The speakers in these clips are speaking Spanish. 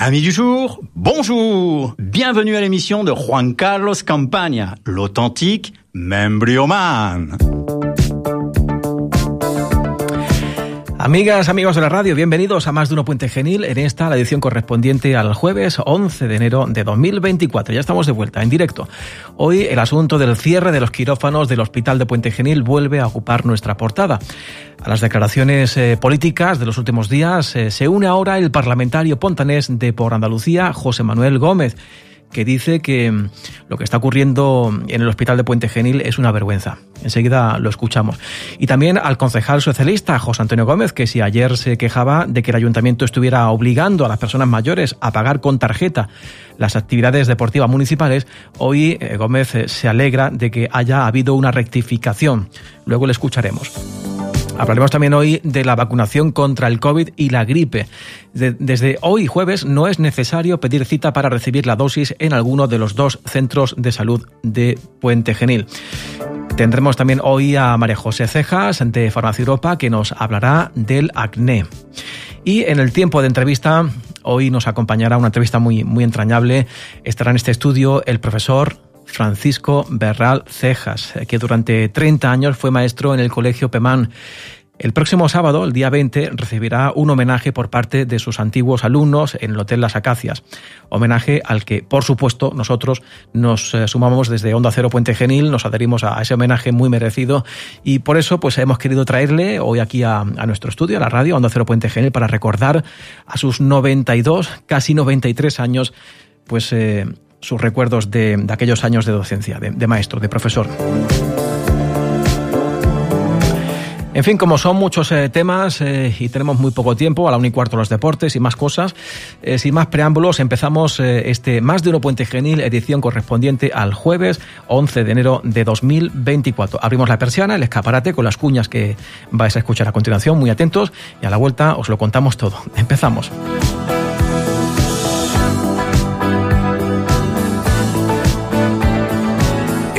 Amis du jour, bonjour Bienvenue à l'émission de Juan Carlos Campaña, l'authentique membrioman. Amigas, amigos de la radio, bienvenidos a Más de Uno Puente Genil en esta, la edición correspondiente al jueves 11 de enero de 2024. Ya estamos de vuelta, en directo. Hoy el asunto del cierre de los quirófanos del Hospital de Puente Genil vuelve a ocupar nuestra portada. A las declaraciones eh, políticas de los últimos días eh, se une ahora el parlamentario pontanés de Por Andalucía, José Manuel Gómez que dice que mm, lo que está ocurriendo en el hospital de Puente Genil es una vergüenza. Enseguida lo escuchamos. Y también al concejal socialista José Antonio Gómez, que si ayer se quejaba de que el ayuntamiento estuviera obligando a las personas mayores a pagar con tarjeta las actividades deportivas municipales, hoy eh, Gómez eh, se alegra de que haya habido una rectificación. Luego le escucharemos. Hablaremos también hoy de la vacunación contra el COVID y la gripe. desde hoy jueves no es necesario pedir cita para recibir la dosis en alguno de los dos centros de salud de Puente Genil. Tendremos también hoy a María José Cejas de Farmacia Europa que nos hablará del acné. Y en el tiempo de entrevista, hoy nos acompañará una entrevista muy, muy entrañable. Estará en este estudio el profesor Francisco Berral Cejas, que durante 30 años fue maestro en el Colegio Pemán. El próximo sábado, el día 20, recibirá un homenaje por parte de sus antiguos alumnos en el Hotel Las Acacias. Homenaje al que, por supuesto, nosotros nos eh, sumamos desde Onda Cero Puente Genil, nos adherimos a ese homenaje muy merecido y por eso pues hemos querido traerle hoy aquí a, nuestro estudio, a la radio, Onda Cero Puente Genil, para recordar a sus 92, casi 93 años, pues eh, sus recuerdos de, aquellos años de docencia, de, maestro, de profesor. En fin, como son muchos eh, temas eh, y tenemos muy poco tiempo, a la un y cuarto los deportes y más cosas, eh, sin más preámbulos, empezamos este Más de Uno Puente Genil, edición correspondiente al jueves 11 de enero de 2024. Abrimos la persiana, el escaparate con las cuñas que vais a escuchar a continuación, muy atentos, y a la vuelta os lo contamos todo. Empezamos.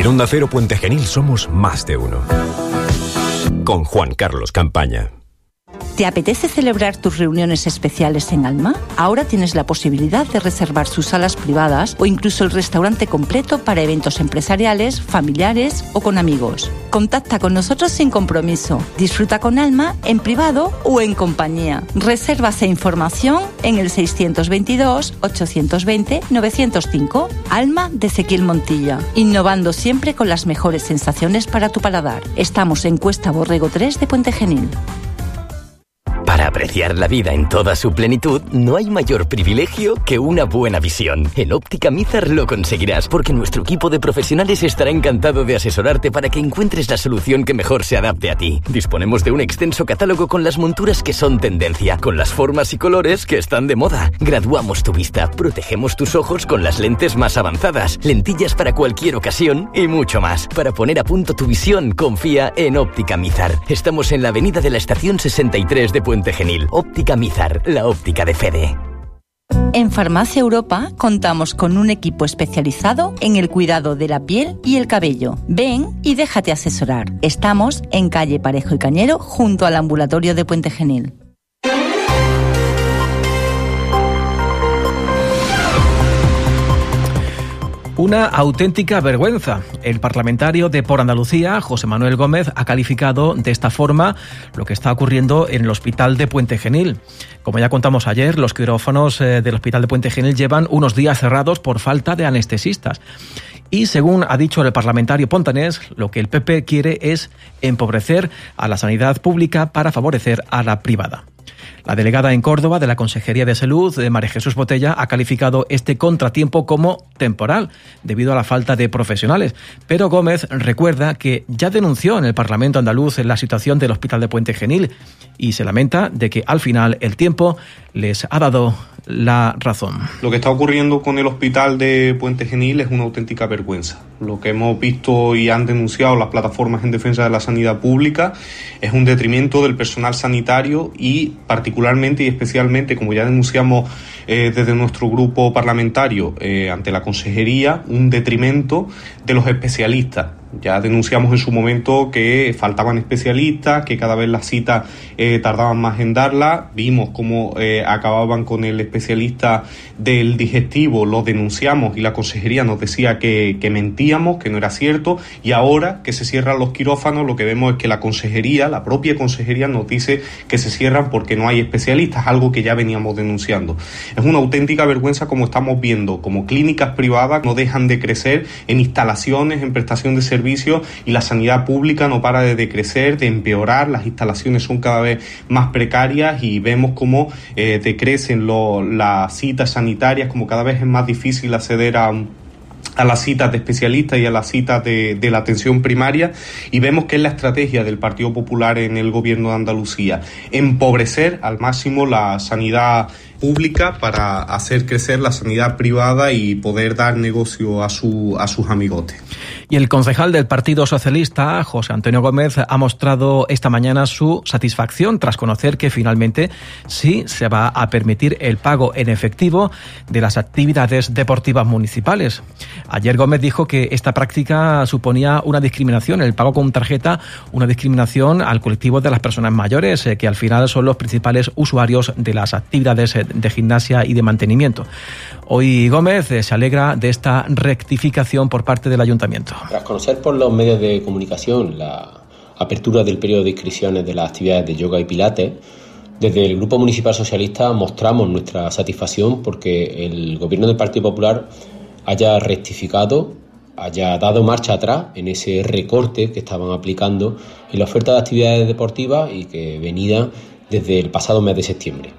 Onda Cero Puente Genil somos más de uno. Con Juan Carlos Campaña. ¿Te apetece celebrar tus reuniones especiales en Alma? Ahora tienes la posibilidad de reservar sus salas privadas o incluso el restaurante completo para eventos empresariales, familiares o con amigos. Contacta con nosotros sin compromiso. Disfruta con Alma en privado o en compañía. Reservas e información en el 622-820-905. Alma de Ezequiel Montilla. Innovando siempre con las mejores sensaciones para tu paladar. Estamos en Cuesta Borrego 3 de Puente Genil. Para apreciar la vida en toda su plenitud, no hay mayor privilegio que una buena visión. En Óptica Mizar lo conseguirás, porque nuestro equipo de profesionales estará encantado de asesorarte para que encuentres la solución que mejor se adapte a ti. Disponemos de un extenso catálogo con las monturas que son tendencia, con las formas y colores que están de moda. Graduamos tu vista, protegemos tus ojos con las lentes más avanzadas, lentillas para cualquier ocasión y mucho más. Para poner a punto tu visión, confía en Óptica Mizar. Estamos en la avenida de la estación 63 de Puente Genil. Óptica Mizar, la óptica de Fede. En Farmacia Europa contamos con un equipo especializado en el cuidado de la piel y el cabello. Ven y déjate asesorar. Estamos en calle Parejo y Cañero junto al ambulatorio de Puente Genil. Una auténtica vergüenza. El parlamentario de Por Andalucía, José Manuel Gómez, ha calificado de esta forma lo que está ocurriendo en el hospital de Puente Genil. Como ya contamos ayer, los quirófanos eh, del hospital de Puente Genil llevan unos días cerrados por falta de anestesistas. Y según ha dicho el parlamentario Pontanés, lo que el PP quiere es empobrecer a la sanidad pública para favorecer a la privada. La delegada en Córdoba de la Consejería de Salud, de María Jesús Botella, ha calificado este contratiempo como temporal, debido a la falta de profesionales. Pero Gómez recuerda que ya denunció en el Parlamento andaluz la situación del Hospital de Puente Genil y se lamenta de que al final el tiempo les ha dado la razón. Lo que está ocurriendo con el hospital de Puente Genil es una auténtica vergüenza. Lo que hemos visto y han denunciado las plataformas en defensa de la sanidad pública es un detrimento del personal sanitario y particularmente y especialmente, como ya denunciamos eh, desde nuestro grupo parlamentario eh, ante la Consejería, un detrimento de los especialistas ya denunciamos en su momento que faltaban especialistas, que cada vez las citas eh, tardaban más en darlas. Vimos cómo eh, acababan con el especialista del digestivo, lo denunciamos y la consejería nos decía que, que, mentíamos, que no era cierto. Y ahora que se cierran los quirófanos, lo que vemos es que la consejería, la propia consejería, nos dice que se cierran porque no hay especialistas, algo que ya veníamos denunciando. Es una auténtica vergüenza como estamos viendo, como clínicas privadas no dejan de crecer en instalaciones, en prestación de servicios y la sanidad pública no para de decrecer, de empeorar, las instalaciones son cada vez más precarias y vemos cómo eh, decrecen las citas sanitarias, como cada vez es más difícil acceder a las citas de especialistas y a las citas de, de, la atención primaria. Y vemos que es la estrategia del Partido Popular en el gobierno de Andalucía, empobrecer al máximo la sanidad pública para hacer crecer la sanidad privada y poder dar negocio a, su, a sus amigotes. Y el concejal del Partido Socialista, José Antonio Gómez, ha mostrado esta mañana su satisfacción tras conocer que finalmente sí se va a permitir el pago en efectivo de las actividades deportivas municipales. Ayer Gómez dijo que esta práctica suponía una discriminación, el pago con tarjeta, una discriminación al colectivo de las personas mayores, eh, que al final son los principales usuarios de las actividades de gimnasia y de mantenimiento. Hoy Gómez eh, se alegra de esta rectificación por parte del ayuntamiento. Tras conocer por los medios de comunicación la apertura del periodo de inscripciones de las actividades de yoga y pilates, desde el Grupo Municipal Socialista mostramos nuestra satisfacción porque el Gobierno del Partido Popular haya rectificado, haya dado marcha atrás en ese recorte que estaban aplicando en la oferta de actividades deportivas y que venía desde el pasado mes de septiembre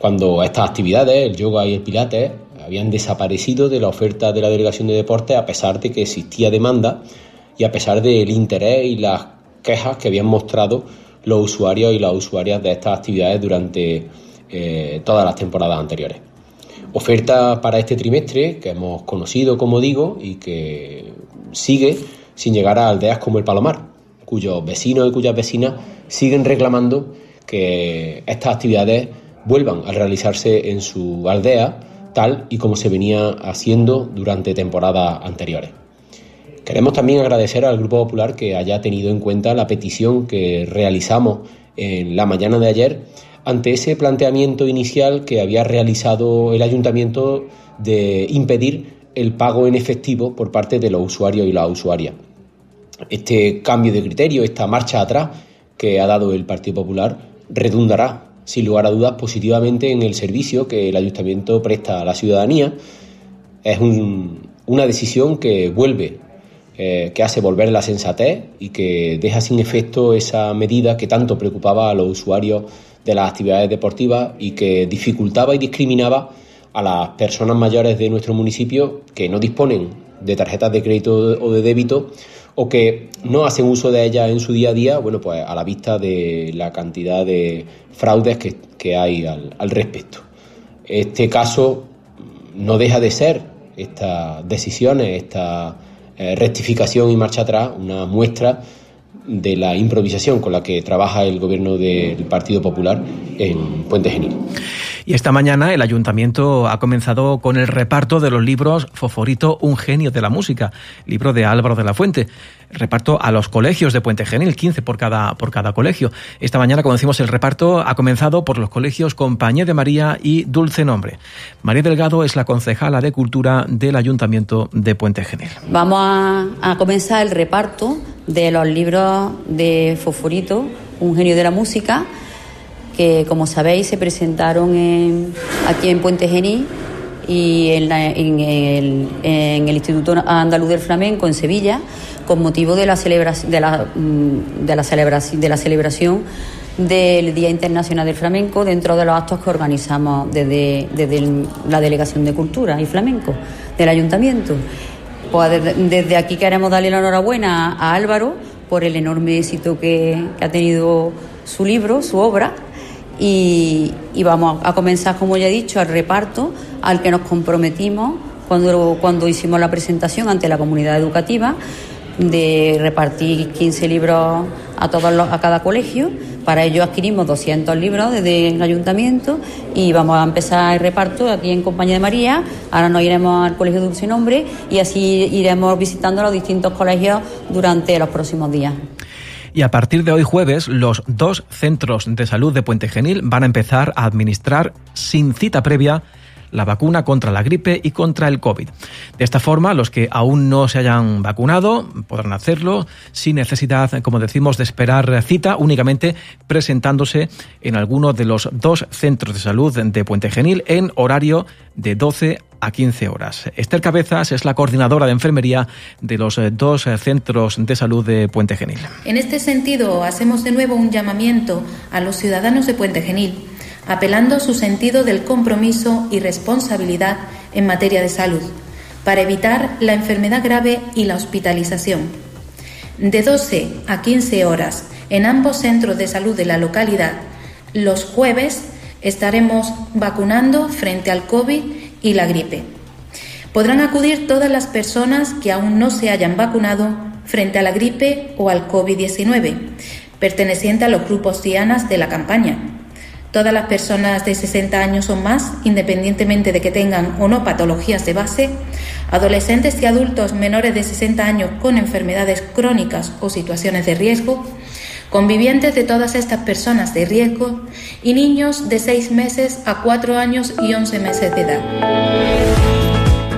cuando estas actividades, el yoga y el pilates, habían desaparecido de la oferta de la Delegación de Deportes a pesar de que existía demanda y a pesar del interés y las quejas que habían mostrado los usuarios y las usuarias de estas actividades durante eh, todas las temporadas anteriores. Oferta para este trimestre que hemos conocido, como digo, y que sigue sin llegar a aldeas como el Palomar, cuyos vecinos y cuyas vecinas siguen reclamando que estas actividades vuelvan a realizarse en su aldea tal y como se venía haciendo durante temporadas anteriores. Queremos también agradecer al Grupo Popular que haya tenido en cuenta la petición que realizamos en la mañana de ayer ante ese planteamiento inicial que había realizado el ayuntamiento de impedir el pago en efectivo por parte de los usuarios y las usuarias. Este cambio de criterio, esta marcha atrás que ha dado el Partido Popular, redundará sin lugar a dudas, positivamente en el servicio que el ayuntamiento presta a la ciudadanía. Es una decisión que vuelve, eh, que hace volver la sensatez y que deja sin efecto esa medida que tanto preocupaba a los usuarios de las actividades deportivas y que dificultaba y discriminaba a las personas mayores de nuestro municipio que no disponen de tarjetas de crédito o de débito o que no hacen uso de ellas en su día a día, bueno, pues a la vista de la cantidad de fraudes que, hay al, respecto. Este caso no deja de ser estas decisiones, esta eh, rectificación y marcha atrás, una muestra de la improvisación con la que trabaja el gobierno del Partido Popular en Puente Genil. Y esta mañana el ayuntamiento ha comenzado con el reparto de los libros Foforito, un genio de la música, libro de Álvaro de la Fuente. reparto a los colegios de Puente Genil, 15 por cada, por cada colegio. Esta mañana, como decimos, el reparto ha comenzado por los colegios Compañía de María y Dulce Nombre. María Delgado es la concejala de Cultura del Ayuntamiento de Puente Genil. Vamos a, a comenzar el reparto de los libros de Foforito, un genio de la música, que como sabéis se presentaron aquí en Puente Genil y en, el, Instituto Andaluz del Flamenco en Sevilla con motivo de la, celebración, de la, mm, de la, celebración, de la celebración del Día Internacional del Flamenco dentro de los actos que organizamos desde, desde la Delegación de Cultura y Flamenco del Ayuntamiento. Pues desde, aquí queremos darle la enhorabuena a Álvaro por el enorme éxito que, ha tenido su libro, su obra, y, vamos a comenzar, como ya he dicho, al reparto al que nos comprometimos cuando, cuando hicimos la presentación ante la comunidad educativa de repartir 15 libros a, todos a cada colegio. Para ello adquirimos 200 libros desde el ayuntamiento y vamos a empezar el reparto aquí en Compañía de María. Ahora nos iremos al Colegio Dulce Nombre y así iremos visitando los distintos colegios durante los próximos días. Y a partir de hoy jueves, los dos centros de salud de Puente Genil van a empezar a administrar sin cita previa la vacuna contra la gripe y contra el COVID. De esta forma, los que aún no se hayan vacunado podrán hacerlo sin necesidad, como decimos, de esperar cita, únicamente presentándose en alguno de los dos centros de salud de Puente Genil en horario de 12 a 15 horas. Esther Cabezas es la coordinadora de enfermería de los dos centros de salud de Puente Genil. En este sentido, hacemos de nuevo un llamamiento a los ciudadanos de Puente Genil apelando a su sentido del compromiso y responsabilidad en materia de salud, para evitar la enfermedad grave y la hospitalización. De 12 a 15 horas en ambos centros de salud de la localidad, los jueves estaremos vacunando frente al COVID y la gripe. Podrán acudir todas las personas que aún no se hayan vacunado frente a la gripe o al COVID-19, perteneciente a los grupos cianas de la campaña Todas las personas de 60 años o más, independientemente de que tengan o no patologías de base, adolescentes y adultos menores de 60 años con enfermedades crónicas o situaciones de riesgo, convivientes de todas estas personas de riesgo y niños de 6 meses a 4 años y 11 meses de edad.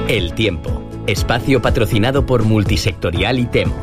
El tiempo. Espacio patrocinado por Multisectorial y Temo.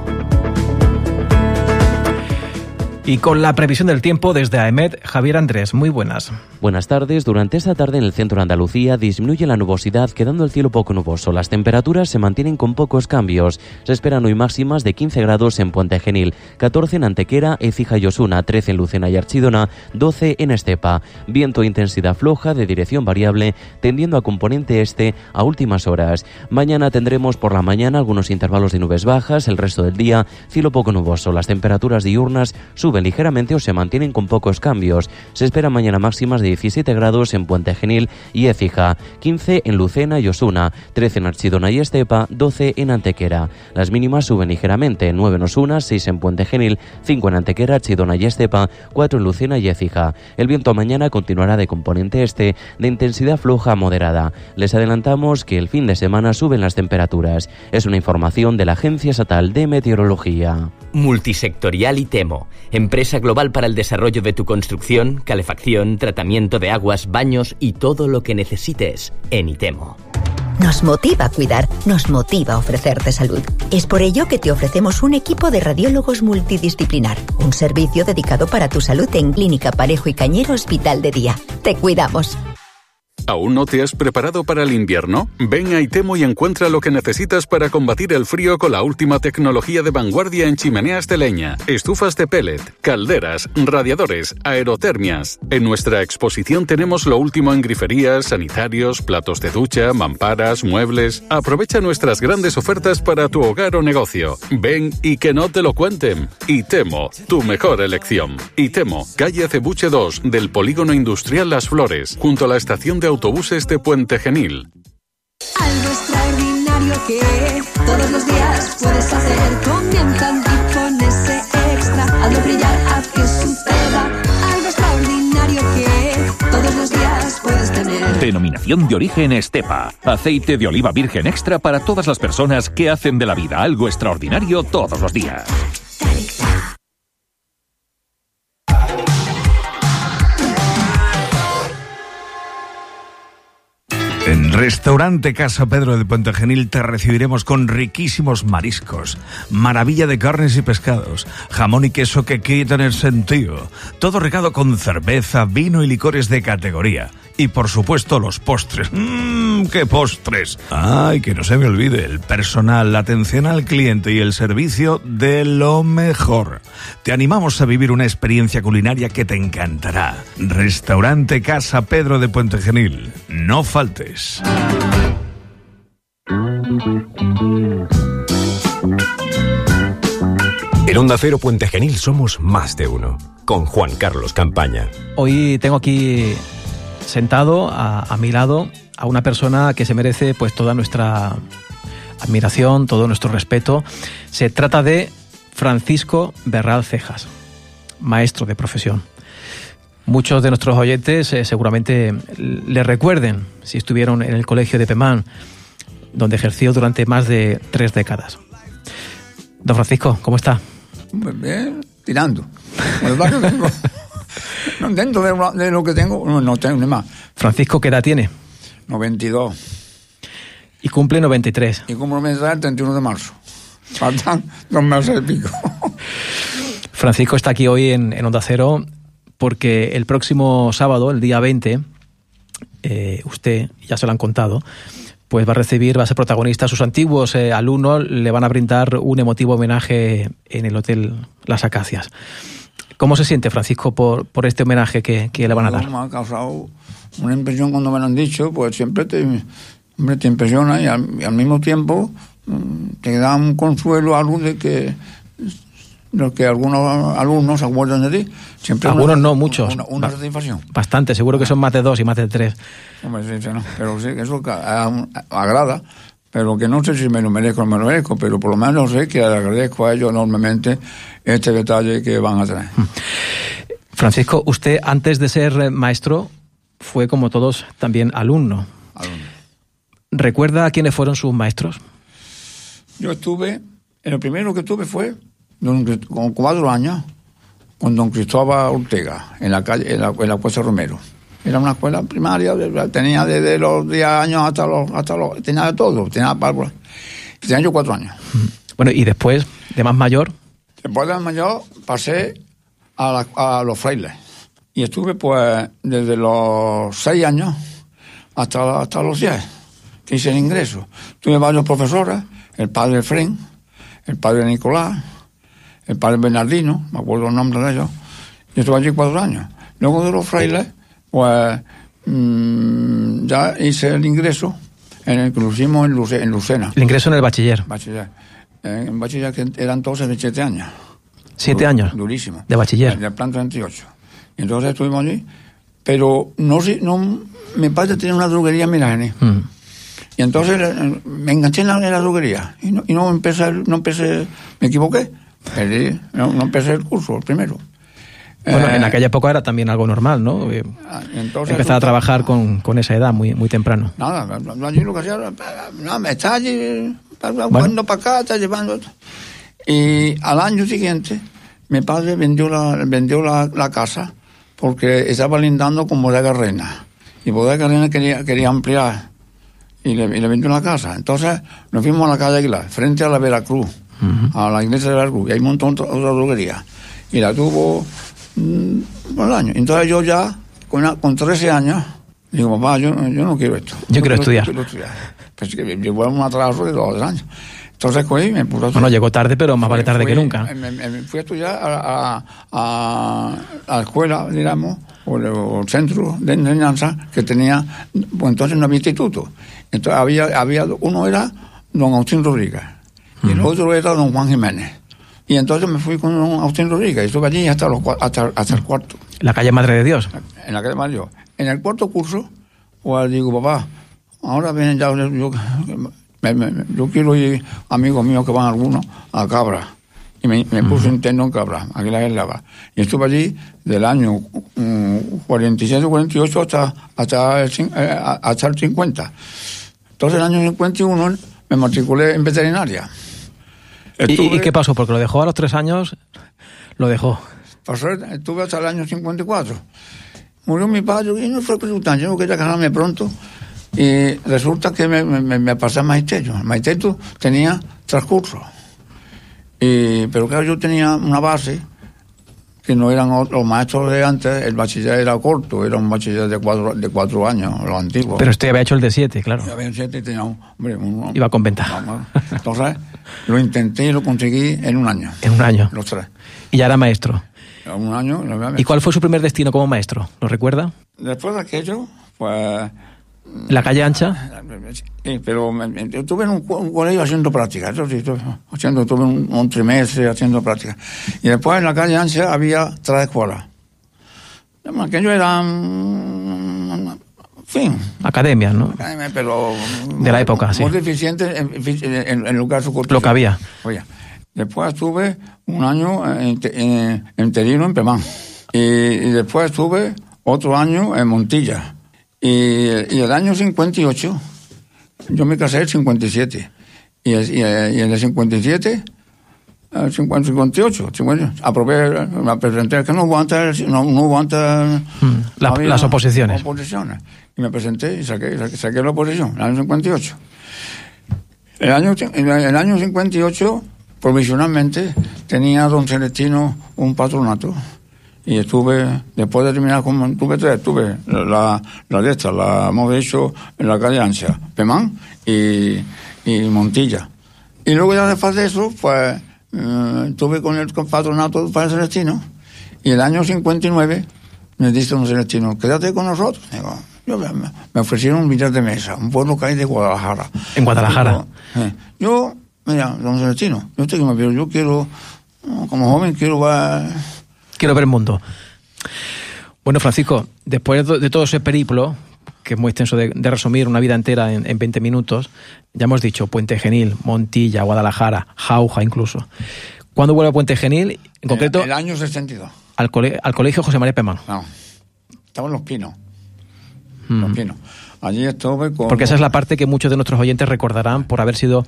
Y con la previsión del tiempo desde AEMED, Javier Andrés, muy buenas. Buenas tardes. Durante esta tarde en el centro de Andalucía disminuye la nubosidad, quedando el cielo poco nuboso. Las temperaturas se mantienen con pocos cambios. Se esperan hoy máximas de 15 grados en Puente Genil, 14 en Antequera, Ecija y Osuna, 13 en Lucena y Archidona, 12 en Estepa. Viento e intensidad floja de dirección variable, tendiendo a componente este a últimas horas. Mañana tendremos por la mañana algunos intervalos de nubes bajas, el resto del día cielo poco nuboso. Las temperaturas diurnas suben ligeramente o se mantienen con pocos cambios. Se espera mañana máximas de 17 grados en Puente Genil y Écija, 15 en Lucena y Osuna, 13 en Archidona y Estepa, 12 en Antequera. Las mínimas suben ligeramente, 9 en Osuna, 6 en Puente Genil, 5 en Antequera, Archidona y Estepa, 4 en Lucena y Écija. El viento mañana continuará de componente este, de intensidad floja moderada. Les adelantamos que el fin de semana suben las temperaturas. Es una información de la Agencia Estatal de Meteorología. Multisectorial y Temo, empresa global para el desarrollo de tu construcción, calefacción, tratamiento de aguas, baños y todo lo que necesites en ITEMO. Nos motiva a cuidar, nos motiva a ofrecerte salud. Es por ello que te ofrecemos un equipo de radiólogos multidisciplinar, un servicio dedicado para tu salud en Clínica Parejo y Cañero Hospital de Día. Te cuidamos. ¿Aún no te has preparado para el invierno? Ven a Itemo y encuentra lo que necesitas para combatir el frío con la última tecnología de vanguardia en chimeneas de leña, estufas de pellet, calderas, radiadores, aerotermias. En nuestra exposición tenemos lo último en griferías, sanitarios, platos de ducha, mamparas, muebles. Aprovecha nuestras grandes ofertas para tu hogar o negocio. Ven y que no te lo cuenten. Itemo, tu mejor elección. Itemo, calle Cebuche 2 del Polígono Industrial Las Flores, junto a la estación de autobuses de Puente Genil. Algo extraordinario que todos los días puedes hacer. Comienza y con ese extra. Hazlo brillar, haz que suceda. Algo extraordinario que todos los días puedes tener. Denominación de origen Estepa. Aceite de oliva virgen extra para todas las personas que hacen de la vida algo extraordinario todos los días. En Restaurante Casa Pedro de Puente Genil te recibiremos con riquísimos mariscos, maravilla de carnes y pescados, jamón y queso que quitan el sentido, todo regado con cerveza, vino y licores de categoría. Y por supuesto los postres. ¡Mmm, qué postres! Ay, que no se me olvide, el personal, la atención al cliente y el servicio de lo mejor. Te animamos a vivir una experiencia culinaria que te encantará. Restaurante Casa Pedro de Puente Genil. No faltes. En Onda Cero Puente Genil somos más de uno. Con Juan Carlos Campaña. Hoy tengo aquí sentado a, a mi lado a una persona que se merece pues toda nuestra admiración, todo nuestro respeto. Se trata de Francisco Berral Cejas, maestro de profesión. Muchos de nuestros oyentes eh, seguramente le recuerden si estuvieron en el colegio de Pemán, donde ejerció durante más de tres décadas. Don Francisco, ¿cómo está? Muy bien, tirando. No, dentro de, lo- de lo que tengo, no, no tengo ni más. Francisco, ¿qué edad tiene? 92. Y cumple 93. Y como me el 31 de marzo. Faltan dos meses y pico. Francisco está aquí hoy en, en Onda Cero porque el próximo sábado, el día 20, eh, usted, ya se lo han contado, pues va a recibir, va a ser protagonista. Sus antiguos eh, alumnos le van a brindar un emotivo homenaje en el Hotel Las Acacias. ¿Cómo se siente, Francisco, por, por este homenaje que, que le van a dar? Me ha causado una impresión cuando me lo han dicho, pues siempre te, hombre, te impresiona y al, y al mismo tiempo mm, te da un consuelo algo de que lo que algunos alumnos se acuerdan de ti. Siempre Algunos una- no, muchos. Una, una satisfacción. Bastante, seguro que son más de dos y más de tres. Hombre, sí, sí, no, pero sí, eso agrada, pero que no sé si me lo merezco o no me lo merezco, pero por lo menos sé que agradezco a ellos enormemente este detalle que van a tener. Francisco, usted antes de ser eh, maestro fue como todos también alumno. ¿Recuerda quiénes fueron sus maestros? Yo estuve, en lo primero que tuve fue don con cuatro años con don Cristóbal Ortega en la calle, en la, en la Cuesta Romero. Era una escuela primaria, tenía desde los 10 años hasta los, hasta los, tenía de todo, tenía párvulas. Tenía yo cuatro años. Bueno, y después, de más mayor, Después de mayor pasé a, la- a los frailes y estuve pues desde los seis años hasta, hasta los 10 que hice el ingreso. Tuve varios profesores, el padre Fren, el padre Nicolás, el padre Bernardino, me acuerdo el nombre de ellos, y estuve allí cuatro años. Luego de los frailes, pues ya hice el ingreso en el que lo hicimos en, Luce- en Lucena. el ingreso en el bachiller. Bachiller. En bachiller que eran entonces de siete años. Siete años. Durísimo. De bachiller. De plan 38. Y entonces estuvimos allí. Pero no no, mi padre tenía una droguería en Miragene. Mm. Y entonces eh, me enganché en la, en la droguería. Y no, y no empecé, el- no empecé, me equivoqué. Perdí, no, no empecé el curso, el primero. Bueno, Eh, en aquella época era también algo normal, ¿no? Eh, y entonces Empezar a trabajar con, con esa edad muy, muy temprano. Nada, lo que hacía era, no, me está allí, jugando para acá, está llevando. Y al año siguiente, mi padre vendió la, vendió la, la casa porque estaba lindando con Bodega Reina. Y Bodega Reina quería, quería ampliar y le, y le vendió la casa. Entonces nos fuimos a la calle Aguilar, frente a la Veracruz, a la iglesia de Veracruz, y hay un montón de otra droguería. Y la tuvo mm, año. Entonces yo ya, con, una- con 13 años, digo, papá, yo, no- yo no quiero esto. Yo quiero estudiar. quiero estudiar. Pues que llevo un atraso de dos años. Entonces cogí y me puse a Bueno, llegó tarde, pero más vale tarde que nunca. Me, me- me fui a estudiar a, a- a- a la escuela, digamos, o el, o el centro de enseñanza que tenía, pues entonces no había instituto. Entonces había, había uno era don Agustín Rodríguez y el otro era don Juan Jiménez. Y entonces me fui con Agustín Rodríguez y estuve allí hasta, los, hasta, hasta el cuarto, La calle Madre de Dios. en la calle Mario. En el cuarto curso, pues digo, papá, ahora vienen ya, yo, me- me- yo quiero ir, amigos míos que van algunos, a Cabra. Y me, me puse interno en Cabra, aquí la Lava. Y estuve allí del año mm, 47, 48 hasta, hasta, el, eh, hasta el 50. Entonces, en el año 51 me matriculé en veterinaria. ¿Y, Estuve- y qué pasó? Porque lo dejó a los tres años, lo dejó. Pasó, estuve hasta el año 54. Murió mi padre y no fue resultante, yo quería casarme pronto. Y resulta que me, me, me pasé al magisterio. El magisterio tenía transcurso. Y, pero claro, yo tenía una base que no eran los maestros de antes, el bachiller era corto, era un bachiller de cuatro, de cuatro años, los antiguos. Pero usted había hecho el de siete, claro. Yo había siete y tenía un, hombre, un- Iba con ventaja. Entonces, lo intenté y lo conseguí en un año. En un año. Los tres. Y ya era maestro. En un año. lo había- ¿Y cuál fue su primer destino como maestro? ¿Lo recuerda? Después de aquello, pues ¿La calle ancha? Sí, pero yo estuve en un, co- un colegio haciendo práctica, haciendo, tuve un, un trimestre haciendo práctica. Y después en la calle Ansia había tres escuelas. Aquello era, mm, en fin, Academias, ¿no? academia, pero... De la época, sí. Muy deficiente en, en, en lugar su Lo que había. Oye, después estuve un año en, en, en Terino, en Pemán. Y, y después estuve otro año en Montilla. Y, y el año 58, yo me casé en el 57. Y, y, eh, y en el 57, eh, 50, 58, 50, aprobé, me presenté, que no antes, no, no. La- había las oposiciones. oposiciones. Y me presenté y saqué, saqué, saqué la oposición, el año 58. El año, en el año 58, provisionalmente, tenía don Celestino un patronato. Y estuve, después de terminar con, tuve tres, tuve la, la de esta, la hemos hecho en la calle Ansia, Pemán y, y Montilla. Y luego ya después de eso, pues, eh, estuve con el patronato para Celestino. Y el año 59, me dice don Celestino, quédate con nosotros. Digo, yo me, me ofrecieron un billar de mesa, un pueblo que hay de Guadalajara. En Guadalajara. Eh, Yo, mira, don Celestino, yo pero yo quiero, como joven, quiero ver... Quiero ver el mundo. Bueno, Francisco, después de todo ese periplo, que es muy extenso de, de resumir una vida entera en, en 20 minutos, ya hemos dicho Puente Genil, Montilla, Guadalajara, Jauja incluso. ¿Cuándo vuelve a Puente Genil? En concreto, El, el año 62. al, cole- al colegio José María Pemán. No, estaba en Los Pinos, Mm. Los Pinos. Allí estuve con... Porque esa es la parte que muchos de nuestros oyentes recordarán por haber sido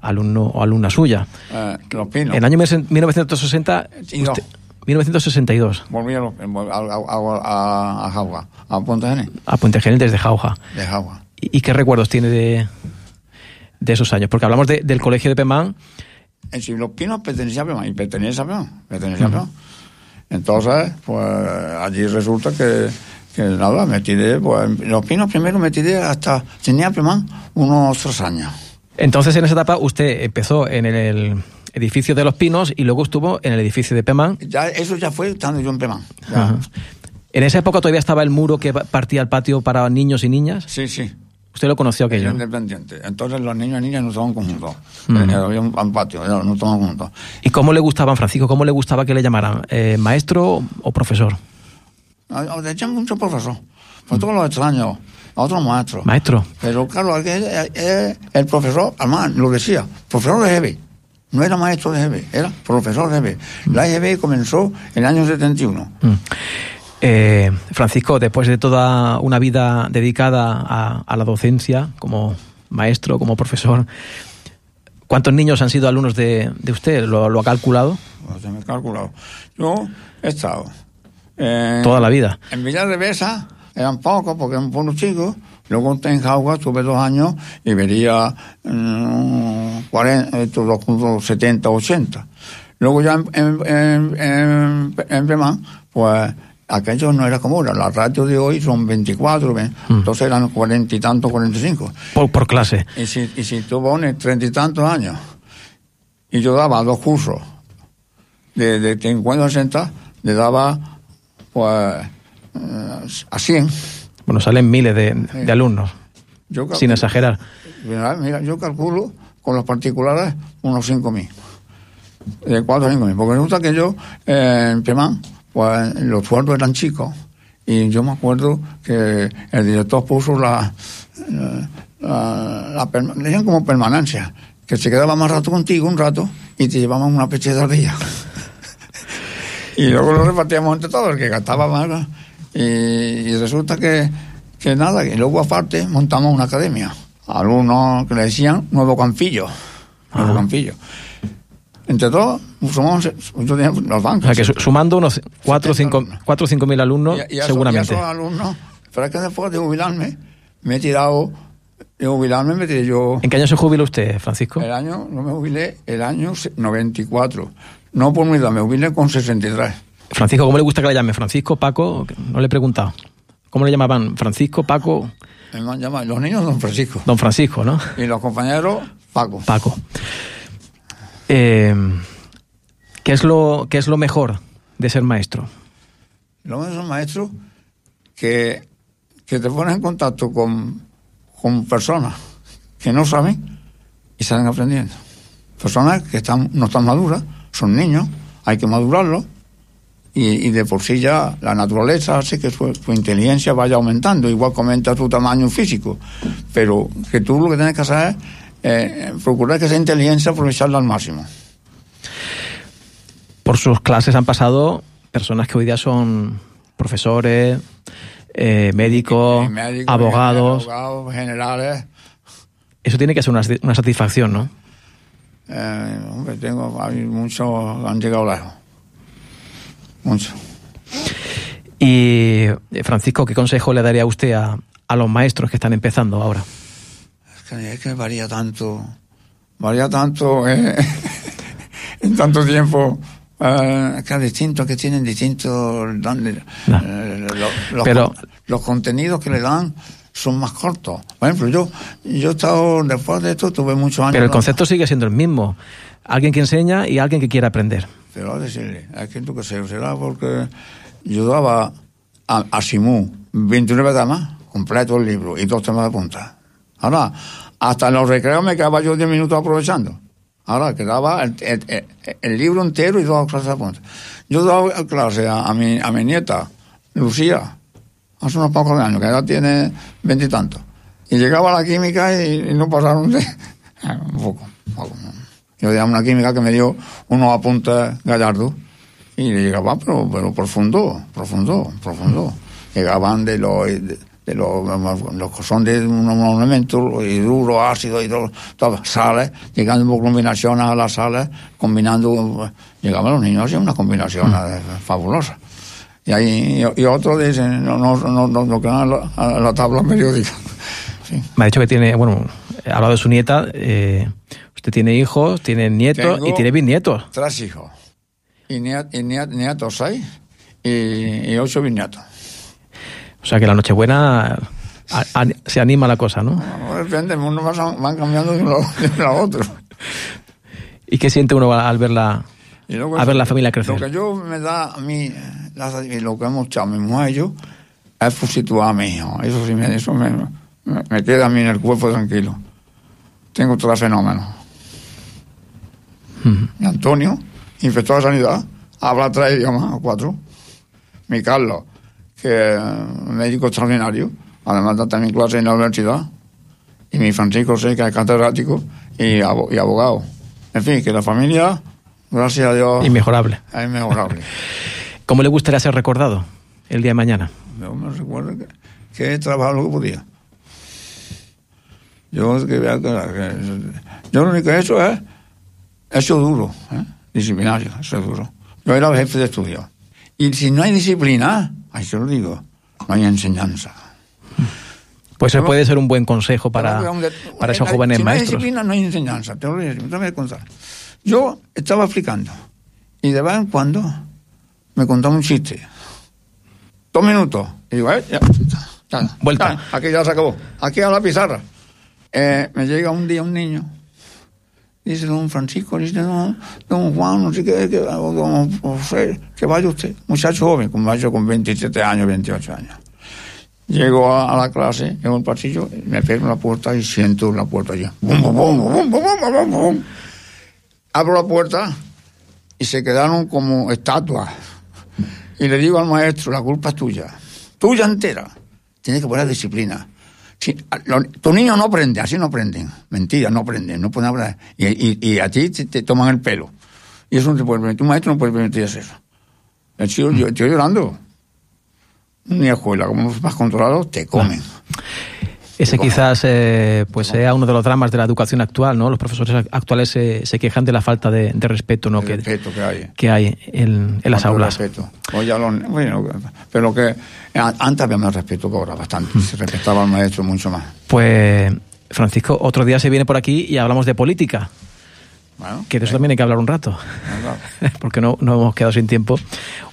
alumno o alumna suya. eh, Los Pinos. En el año 1960, Y no, usted- 1962, volví a, Jauja, a Ponte Genil, a Puente Genil desde Jauja. de Jauja. ¿Y, y qué recuerdos tiene de, de esos años? Porque hablamos de- del colegio de Pemán, En sí, Los Pinos pertenecía a Pemán, y pertenece a Pemán, pertenecía a Pemán. Entonces, pues allí resulta que, que nada, me tiré, pues Los Pinos primero me tiré hasta, tenía Pemán unos tres años. Entonces, en esa etapa, usted empezó en el edificio de Los Pinos y luego estuvo en el edificio de Pemán. Ya, eso ya fue estando yo en Pemán. En esa época todavía estaba el muro que partía al patio para niños y niñas. Sí, sí. Usted lo conoció aquello. independiente. Entonces los niños y niñas no estaban conjuntos. Mm. Eh, Había un, un patio, no estaban juntos. ¿Y cómo le gustaban, Francisco? ¿Cómo le gustaba que le llamaran? Eh, ¿Maestro o profesor? Le echan mucho profesor. Por todos los extraños. A otros maestros. Maestro. Pero claro, el, el- el- el profesor, además, lo decía, profesor de EGB. No era maestro de EGB, era profesor de EGB. La EGB comenzó en el año 71. Mm. Eh, Francisco, después de toda una vida dedicada a, a la docencia, como maestro, como profesor, ¿cuántos niños han sido alumnos de, de usted? ¿Lo, lo ha calculado? Se me he calculado. Yo he estado. eh, Toda la vida. En Villar de Besa eran pocos porque eran pueblos chicos. Luego en Jauja estuve dos años y vería mm, 40, estos dos juntos, 70, 80. Luego ya en, en, en, en, Pemán, pues aquello no era como ahora. La radio de hoy son 24, ¿ven? entonces eran 40 y tantos, 45. Por, por clase. Y si, y si tú pones treinta y tantos años, y yo daba dos cursos de, de 50 a 60, le daba pues eh, a 100. Bueno, salen miles de, de alumnos, Yo calculo- sin exagerar. Mira, mira, yo calculo con los particulares unos 5.000. De 4 a 5.000. Porque resulta que yo eh, en Pemán, pues los sueldos eran chicos. Y yo me acuerdo que el director puso la, la, la, la decían como permanencia, que se quedaba más rato contigo, un rato, y te llevaban una pechera al día. y luego lo repartíamos entre todos, el que gastaba más. Y, y resulta que, que nada, y luego aparte montamos una academia. Alumnos que le decían Nuevo Campillo. Nuevo Campillo. Entre todos, tenía los O bancos. sea, que su- sumando unos 4 o 5 cuatro o cinco mil alumnos, Y- y seguramente. alumnos, pero es que después de jubilarme, me he tirado, de jubilarme me tiré yo, ¿En qué año se jubiló usted, Francisco? el año, no me jubilé, el año 94. No por mi edad, me jubilé con 63. Francisco, ¿cómo le gusta que le llame? ¿Francisco, Paco? No le he preguntado. ¿Cómo le llamaban? ¿Francisco, Paco? Me han llamado, los niños Don Francisco. Don Francisco, ¿no? Y los compañeros, Paco. Paco. Eh, ¿qué, es lo, ¿Qué es lo mejor de ser maestro? Los son maestros que, que te ponen en contacto con, con personas que no saben y salen aprendiendo. Personas que están, no están maduras, son niños, hay que madurarlos y, y de por sí ya la naturaleza hace que su, su inteligencia vaya aumentando, igual que aumenta tu tamaño físico, pero que tú lo que tienes que hacer es eh, procurar que esa inteligencia aprovecharla al máximo. Por sus clases han pasado personas que hoy día son profesores, eh, médicos, Médicos, abogados. abogados, generales. Eso tiene que ser una, una satisfacción, ¿no? Eh, hombre, tengo, hay muchos han llegado lejos. Muchos. Y eh, Francisco, ¿qué consejo le daría usted a, a los maestros que están empezando ahora? Es que, es que varía tanto, varía tanto eh, en tanto tiempo. eh, que distintos que tienen distintos eh, lo- los, Pero- con- los contenidos que le dan son más cortos. Por ejemplo, yo yo he estado después de esto tuve muchos años. Pero el concepto sigue siendo el mismo. Alguien que enseña y alguien que quiere aprender. Pero a decirle, es que sé, será porque yo daba a, a Simú 29 temas, completo el libro, y dos temas de punta. Ahora, hasta en los recreos me quedaba yo 10 minutos aprovechando. Ahora, quedaba el, libro entero y dos clases de punta. Yo daba clase a, mi, a mi nieta, Lucía, hace unos pocos años, que ya tiene veintitantos. Y, llegaba a la química y, y no pasaron de... un poco, un poco. Yo tenía una química que me dio unos apuntes gallardos y le llegaba, pero, pero profundo, profundo, profundo. Llegaban de los, de, de los, los que son de unos elementos hidruro, ácido, hidro, todas sales, llegando por combinaciones a las sales, combinando, llegaban los niños hacían una combinación eh, fabulosa. Y ahí, y, y otros dicen, no, no, no, no, no quedan a la, la tabla periódica. Me ha dicho que tiene, bueno, hablado de su nieta. eh, usted tiene hijos, tiene nietos Tengo y tiene bisnietos. Tres hijos. Y, niet, y niet- nietos seis y, y ocho bisnietos. O sea que la Nochebuena a- a- se anima la cosa, ¿no? Depende, uno va- van cambiando de uno de a otro. ¿Y qué siente uno al ver la, Y luego a ver la familia Lo que crecer? yo me da a mí, lo que hemos echado mi mujer y yo, es situar a mi hijo. Eso sí, me, eso me, me queda a mí en el cuerpo tranquilo. Tengo tres fenómenos. Mi Antonio, inspector de sanidad, habla tres idiomas, o cuatro. Mi Carlos, que es médico extraordinario, además da también clases en la universidad. Y mi Francisco sé que es catedrático y, abo- y abogado. En fin, que la familia, gracias a Dios, Inmejorable. es inmejorable. ¿Cómo le gustaría ser recordado el día de mañana? Yo me recuerdo que, que he trabajado lo que podía. Yo, que, yo lo único que he hecho es hecho duro, ¿eh? disciplinario, eso es duro. Yo era el jefe de estudio. Y si no hay disciplina, ahí se lo digo, no hay enseñanza. Pues eso puede ser un buen consejo para, para esos si jóvenes no hay maestros. disciplina, no hay enseñanza. Te lo voy a decir, te voy a contar. Yo estaba explicando y de vez en cuando me contaba un chiste. Dos minutos. Y digo, eh, ya, ya, Vuelta. aquí ya se acabó. Aquí a la pizarra. Eh, me llega un día un niño. Dice don Francisco, dice don, don Juan, no sé qué, que, don José, que vaya usted. Muchacho joven, como yo con 27 años, 28 años. Llego a, la clase, en un pasillo, me pego la puerta y siento la puerta bum, bum, bum, bum, bum, bum, bum. Abro la puerta y se quedaron como estatuas. Y le digo al maestro, la culpa es tuya. Tuya entera. Tienes que poner disciplina. A- lo- tu niño no aprende, así no aprenden. Mentira, no aprenden, no pueden hablar. Y, y- y a ti te, te toman el pelo. Y eso no te puede permitir. Tu maestro no puede permitir eso. El chico, yo estoy llorando. Ni escuela, como los más controlados, te comen. Ese quizás eh, pues sea uno de los dramas de la educación actual, ¿no? Los profesores actuales se, se quejan de la falta de, de respeto, ¿no? El que, respeto que hay. que hay en, en las aulas. respeto. Lo- bueno, pero que antes había más respeto que ahora, bastante. Se respetaba al maestro mucho más. Pues, Francisco, otro día se viene por aquí y hablamos de política. Bueno, Que de eso también hay que hablar un rato, claro. porque no, no hemos quedado sin tiempo.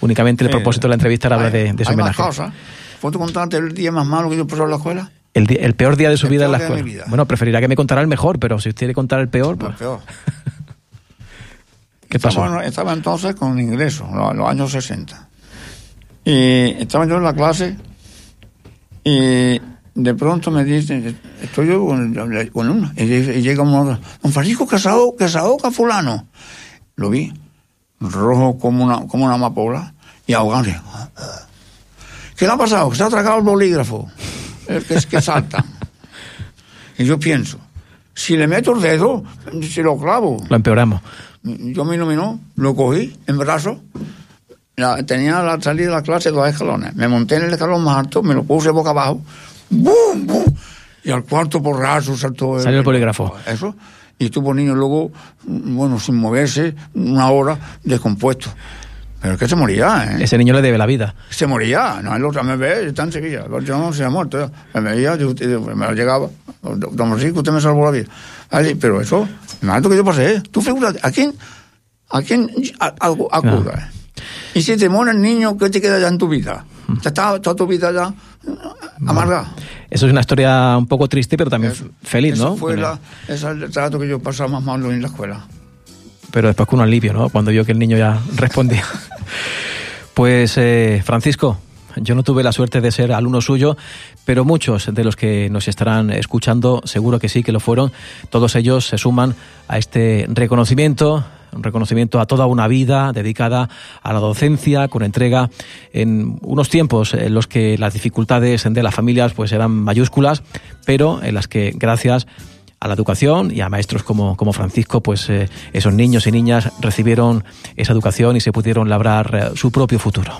Únicamente el propósito de la entrevista era hablar de, de su hay más homenaje. cosas. ¿Puedo contarte el día más malo que yo pasé en la escuela? El, peor día de su El vida en la escuela. vida. Bueno, preferirá que me contara el mejor, pero si usted quiere contar el peor, pues, El peor. ¿qué pasó? Estaba, estaba entonces con ingreso, los, los años 60. Y estaba yo en la clase y de pronto me dice, estoy yo con, con una, y, y llega uno, don Francisco Casado, Casado fulano. Lo vi, rojo como una, como una amapola, y ahogándose. ¿Qué le ha pasado? Que se ha tragado el bolígrafo, el que, es que salta. y yo pienso, si le meto el dedo, si lo clavo. Lo empeoramos. Yo me iluminó, lo cogí en brazos, la- tenía la salida de la clase dos escalones. Me monté en el escalón más alto, me lo puse boca abajo, ¡bum! ¡bum! Y al cuarto porrazo saltó Salió el bolígrafo. Eso. Y estuvo el niño luego, bueno, sin moverse, una hora descompuesto. Pero es que se moría, ¿eh? Ese niño le debe la vida. Se moría, no, el otro me ve, está en Sevilla, yo no se ha muerto, me veía, yo, me llegaba, don Francisco, usted me salvó la vida. Ay, pero eso, imagínate que yo pasé, tú figúrate, ¿a quién, a quién a- algo acuda? Y si te muere el niño, ¿qué te queda ya en tu vida? Ya está toda tu vida ya amarga. Eso es una historia un poco triste, pero también feliz, Eso ¿no? fue Bueno, la, ese es el trato que yo pasaba más malo en la escuela. Pero después con un alivio, ¿no? Cuando vio que el niño ya respondía. Pues, eh, Francisco, yo no tuve la suerte de ser alumno suyo, pero muchos de los que nos estarán escuchando seguro que sí que lo fueron. Todos ellos se suman a este reconocimiento, un reconocimiento a toda una vida dedicada a la docencia con entrega en unos tiempos en los que las dificultades de las familias pues eran mayúsculas, pero en las que gracias a la educación y a maestros como, como Francisco, pues eh, esos niños y niñas recibieron esa educación y se pudieron labrar eh, su propio futuro.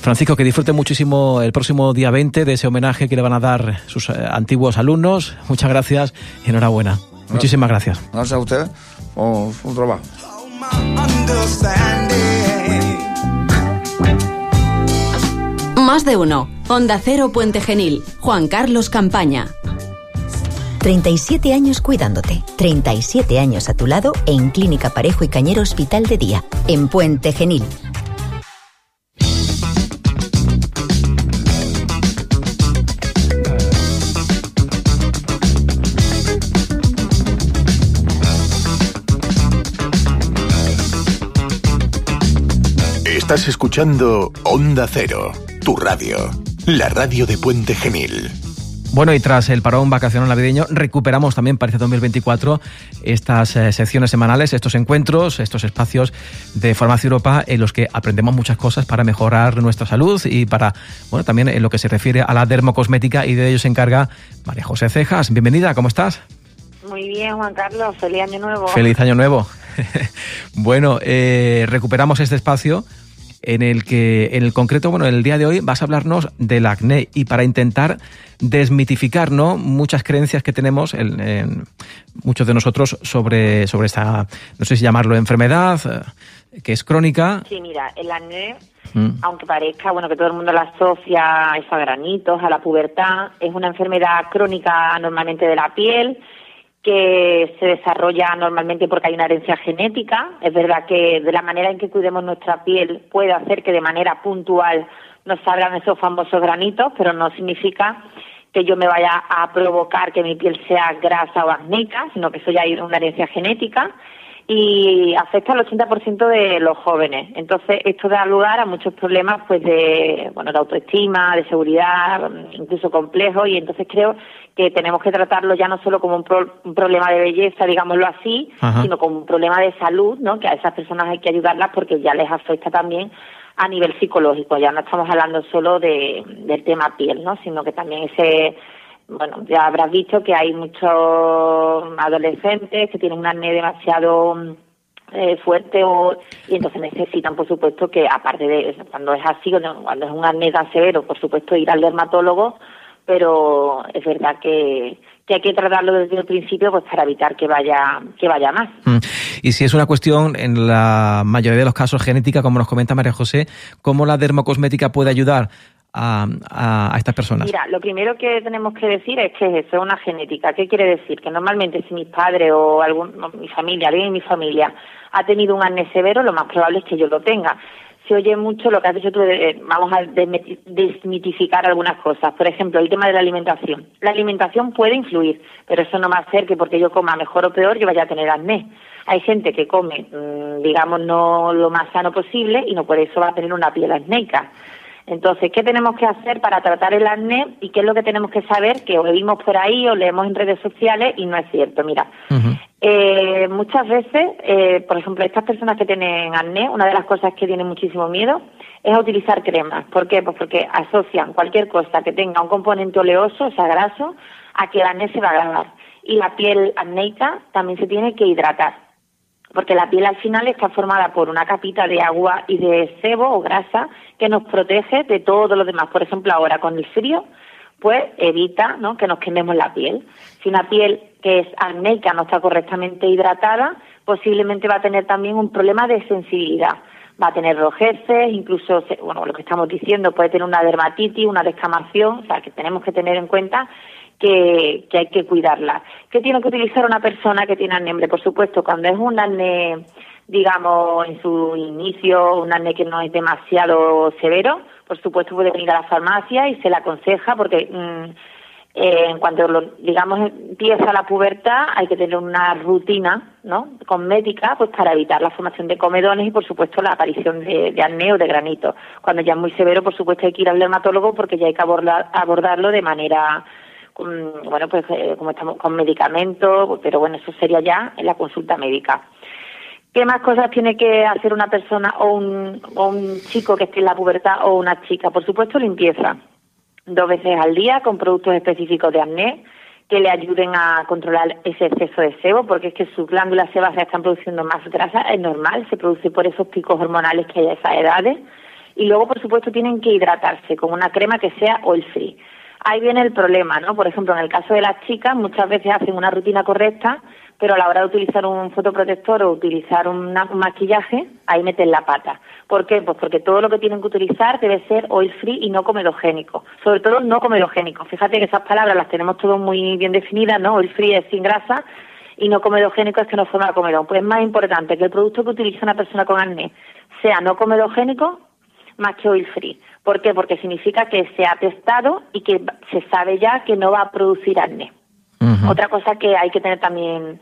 Francisco, que disfrute muchísimo el próximo día 20 de ese homenaje que le van a dar sus eh, antiguos alumnos. Muchas gracias y enhorabuena. Muchísimas gracias. Gracias a usted por su trabajo. Más de uno. Onda Cero Puente Genil. Juan Carlos Campaña. 37 años cuidándote, 37 años a tu lado en Clínica Parejo y Cañero Hospital de Día, en Puente Genil. Estás escuchando Onda Cero, tu radio, la radio de Puente Genil. Bueno, y tras el parón vacacional navideño, recuperamos también para este 2024 estas eh, secciones semanales, estos encuentros, estos espacios de Farmacia Europa en los que aprendemos muchas cosas para mejorar nuestra salud y para, bueno, también en lo que se refiere a la dermocosmética y de ello se encarga María José Cejas. Bienvenida, ¿cómo estás? Muy bien, Juan Carlos, feliz año nuevo. Feliz año nuevo. bueno, eh, recuperamos este espacio en el que, en el concreto, bueno, el día de hoy vas a hablarnos del acné y para intentar desmitificar, ¿no? Muchas creencias que tenemos, en, en muchos de nosotros, sobre, sobre esta, no sé si llamarlo enfermedad, eh, que es crónica. Sí, mira, el acné, Mm. aunque parezca bueno que todo el mundo lo asocia a eso, a granitos, a la pubertad, es una enfermedad crónica normalmente de la piel que se desarrolla normalmente porque hay una herencia genética. Es verdad que de la manera en que cuidemos nuestra piel puede hacer que de manera puntual nos salgan esos famosos granitos, pero no significa que yo me vaya a provocar que mi piel sea grasa o acnéica, sino que eso ya hay una herencia genética y afecta al 80% de los jóvenes. Entonces, esto da lugar a muchos problemas pues de, bueno, de autoestima, de seguridad, incluso complejos y entonces creo que tenemos que tratarlo ya no solo como un, pro- un problema de belleza, digámoslo así, Ajá. sino como un problema de salud, ¿no? Que a esas personas hay que ayudarlas porque ya les afecta también a nivel psicológico. Ya no estamos hablando solo de, del tema piel, ¿no? Sino que también ese bueno, ya habrás visto que hay muchos adolescentes que tienen un acné demasiado mm, eh, fuerte o, y entonces necesitan, por supuesto, que aparte de cuando es así, cuando cuando es un acné tan severo, por supuesto, ir al dermatólogo, pero es verdad que, que hay que tratarlo desde el principio pues para evitar que vaya que vaya más. Mm. Y si es una cuestión, en la mayoría de los casos, genética, como nos comenta María José, ¿cómo la dermocosmética puede ayudar a, a- estas personas? Mira, lo primero que tenemos que decir es que eso es una genética. ¿Qué quiere decir? Que normalmente si mis padres o algún, mi familia, alguien en mi familia ha tenido un acné severo, lo más probable es que yo lo tenga. Se oye mucho lo que has dicho tú, eh, vamos a desmiti- desmitificar algunas cosas. Por ejemplo, el tema de la alimentación. La alimentación puede influir, pero eso no va a hacer que porque yo coma mejor o peor yo vaya a tener acné. Hay gente que come, mm, digamos, no lo más sano posible y no por eso va a tener una piel acnéica. Entonces, ¿qué tenemos que hacer para tratar el acné y qué es lo que tenemos que saber que oímos por ahí o leemos en redes sociales y no es cierto? Mira, eh, muchas veces, eh, por ejemplo, estas personas que tienen acné, una de las cosas que tienen muchísimo miedo es a utilizar cremas. ¿Por qué? Pues porque asocian cualquier cosa que tenga un componente oleoso, o sea, graso, a que el acné se va a agravar. Y la piel acnéica también se tiene que hidratar porque la piel al final está formada por una capita de agua y de sebo o grasa que nos protege de todo lo demás. Por ejemplo, ahora con el frío, pues evita ¿no? que nos quememos la piel. Si una piel que es acnéica no está correctamente hidratada, posiblemente va a tener también un problema de sensibilidad. Va a tener rojeces, incluso, bueno, lo que estamos diciendo, puede tener una dermatitis, una descamación, o sea, que tenemos que tener en cuenta que, hay que cuidarla. ¿Qué tiene que utilizar una persona que tiene acné? Por supuesto, cuando es un acné, digamos, en su inicio, un acné que no es demasiado severo, por supuesto puede venir a la farmacia y se le aconseja porque mm, eh, en cuanto, digamos, empieza la pubertad hay que tener una rutina, ¿no?, cosmética, pues para evitar la formación de comedones y, por supuesto, la aparición de, de acné o de granito. Cuando ya es muy severo, por supuesto, hay que ir al dermatólogo porque ya hay que abordarlo de manera bueno, pues eh, como estamos con medicamentos, pero bueno, eso sería ya en la consulta médica. ¿Qué más cosas tiene que hacer una persona o un, o un chico que esté en la pubertad o una chica? Por supuesto, limpieza. Dos veces al día con productos específicos de acné que le ayuden a controlar ese exceso de sebo, porque es que sus glándulas sebáceas están produciendo más grasa, es normal, se produce por esos picos hormonales que hay a esas edades. Y luego, por supuesto, tienen que hidratarse con una crema que sea oil free ahí viene el problema, ¿no? Por ejemplo, en el caso de las chicas, muchas veces hacen una rutina correcta, pero a la hora de utilizar un fotoprotector o utilizar un maquillaje, ahí meten la pata. ¿Por qué? Pues porque todo lo que tienen que utilizar debe ser oil free y no comedogénico. Sobre todo no comedogénico. Fíjate que esas palabras las tenemos todas muy bien definidas, ¿no? Oil free es sin grasa y no comedogénico es que no forma comedón. Pues es más importante que el producto que utiliza una persona con acné sea no comedogénico más que oil free. ¿Por qué? Porque significa que se ha testado y que se sabe ya que no va a producir acné. Otra cosa que hay que tener también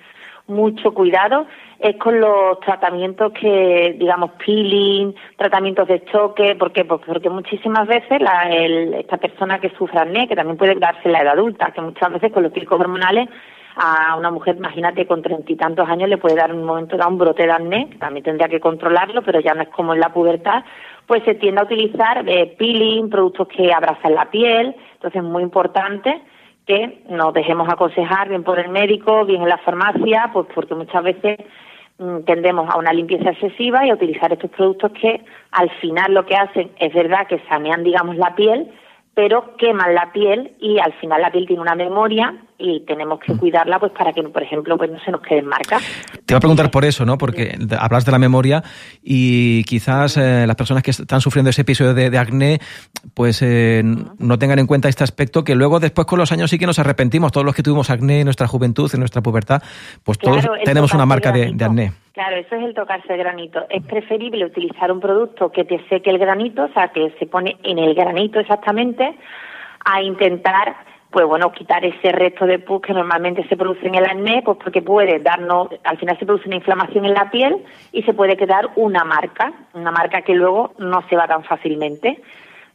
mucho cuidado es con los tratamientos que, digamos, peeling, tratamientos de choque, ¿por qué? Pues porque muchísimas veces la, esta persona que sufre acné, que también puede darse en la edad adulta, que muchas veces con los picos hormonales a una mujer, imagínate, con treinta y tantos años le puede dar en un momento dado un brote de acné, que también tendría que controlarlo, pero ya no es como en la pubertad, pues se tiende a utilizar eh, peeling, productos que abrazan la piel, entonces es muy importante que nos dejemos aconsejar bien por el médico, bien en la farmacia, pues porque muchas veces mm, tendemos a una limpieza excesiva y a utilizar estos productos que al final lo que hacen es verdad que sanean, digamos, la piel, pero queman la piel y al final la piel tiene una memoria y tenemos que cuidarla pues para que, por ejemplo, pues no se nos queden marcas. Te voy a preguntar por eso, ¿no? Porque hablas de la memoria y quizás eh, las personas que están sufriendo ese episodio de, acné pues eh, no tengan en cuenta este aspecto que luego después con los años sí que nos arrepentimos. Todos los que tuvimos acné en nuestra juventud, en nuestra pubertad, pues todos tenemos una marca de, acné. Claro, eso es el tocarse el granito. Es preferible utilizar un producto que te seque el granito, o sea, que se pone en el granito exactamente, a intentar pues bueno, quitar ese resto de pus que normalmente se produce en el acné, pues porque puede darnos, al final se produce una inflamación en la piel y se puede quedar una marca, una marca que luego no se va tan fácilmente.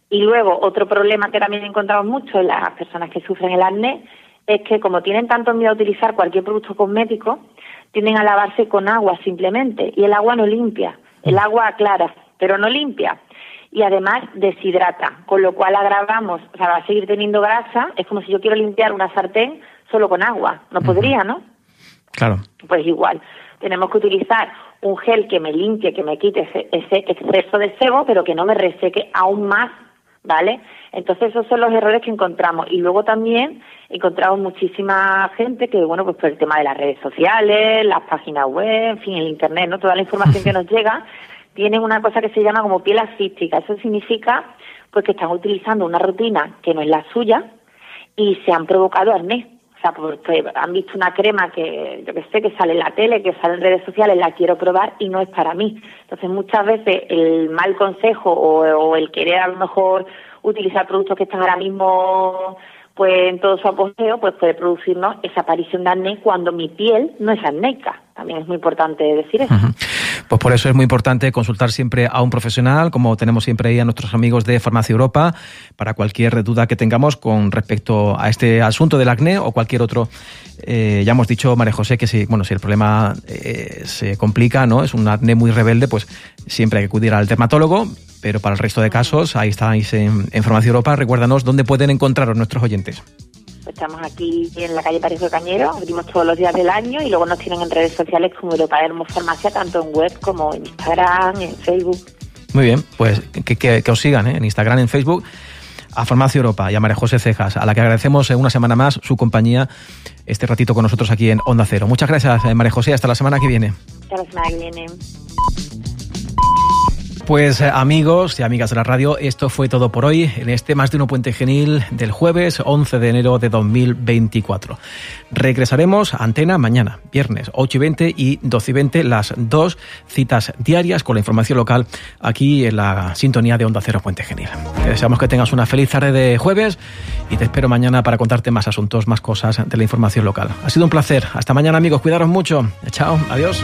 Y luego, otro problema que también encontramos mucho en las personas que sufren el acné es que como tienen tanto miedo a utilizar cualquier producto cosmético, tienden a lavarse con agua simplemente. Y el agua no limpia, el agua aclara, pero no limpia y además deshidrata, con lo cual agravamos, o sea, va a seguir teniendo grasa, es como si yo quiero limpiar una sartén solo con agua, no podría, ¿no? Claro. Pues igual, tenemos que utilizar un gel que me limpie, que me quite ese, ese exceso de sebo, pero que no me reseque aún más, ¿vale? Entonces esos son los errores que encontramos. Y luego también encontramos muchísima gente que, bueno, pues por el tema de las redes sociales, las páginas web, en fin, el Internet, ¿no? Toda la información que nos llega, tienen una cosa que se llama como piel asfística. Eso significa pues que están utilizando una rutina que no es la suya y se han provocado acné. O sea, porque han visto una crema que yo que sé, que sale en la tele, que sale en redes sociales, la quiero probar y no es para mí. Entonces, muchas veces el mal consejo o, el querer a lo mejor utilizar productos que están ahora mismo pues en todo su apogeo, pues puede producirnos esa aparición de acné cuando mi piel no es acnéica. También es muy importante decir eso. Pues por eso es muy importante consultar siempre a un profesional, como tenemos siempre ahí a nuestros amigos de Farmacia Europa, para cualquier duda que tengamos con respecto a este asunto del acné o cualquier otro. Eh, ya hemos dicho, María José, que si, bueno, si el problema eh, se complica, ¿no? Es un acné muy rebelde, pues siempre hay que acudir al dermatólogo, pero para el resto de casos, ahí estáis en, en Farmacia Europa. Recuérdanos dónde pueden encontraros nuestros oyentes. Estamos aquí en la calle Parejo Cañero, abrimos todos los días del año y luego nos tienen en redes sociales como Europa Farmacia, tanto en web como en Instagram, en Facebook. Muy bien, pues que, que, os sigan ¿eh? en Instagram, en Facebook, a Farmacia Europa y a María José Cejas, a la que agradecemos una semana más su compañía este ratito con nosotros aquí en Onda Cero. Muchas gracias, eh, María José, hasta la semana que viene. Hasta la semana que viene. Pues eh, amigos y amigas de la radio, esto fue todo por hoy en este Más de Uno Puente Genil del jueves 11 de enero de 2024. Regresaremos Antena mañana, viernes 8 y 20 y 12 y 20, las dos citas diarias con la información local aquí en la sintonía de Onda Cero Puente Genil. Te deseamos que tengas una feliz tarde de jueves y te espero mañana para contarte más asuntos, más cosas de la información local. Ha sido un placer. Hasta mañana amigos, cuidaros mucho. Chao, adiós.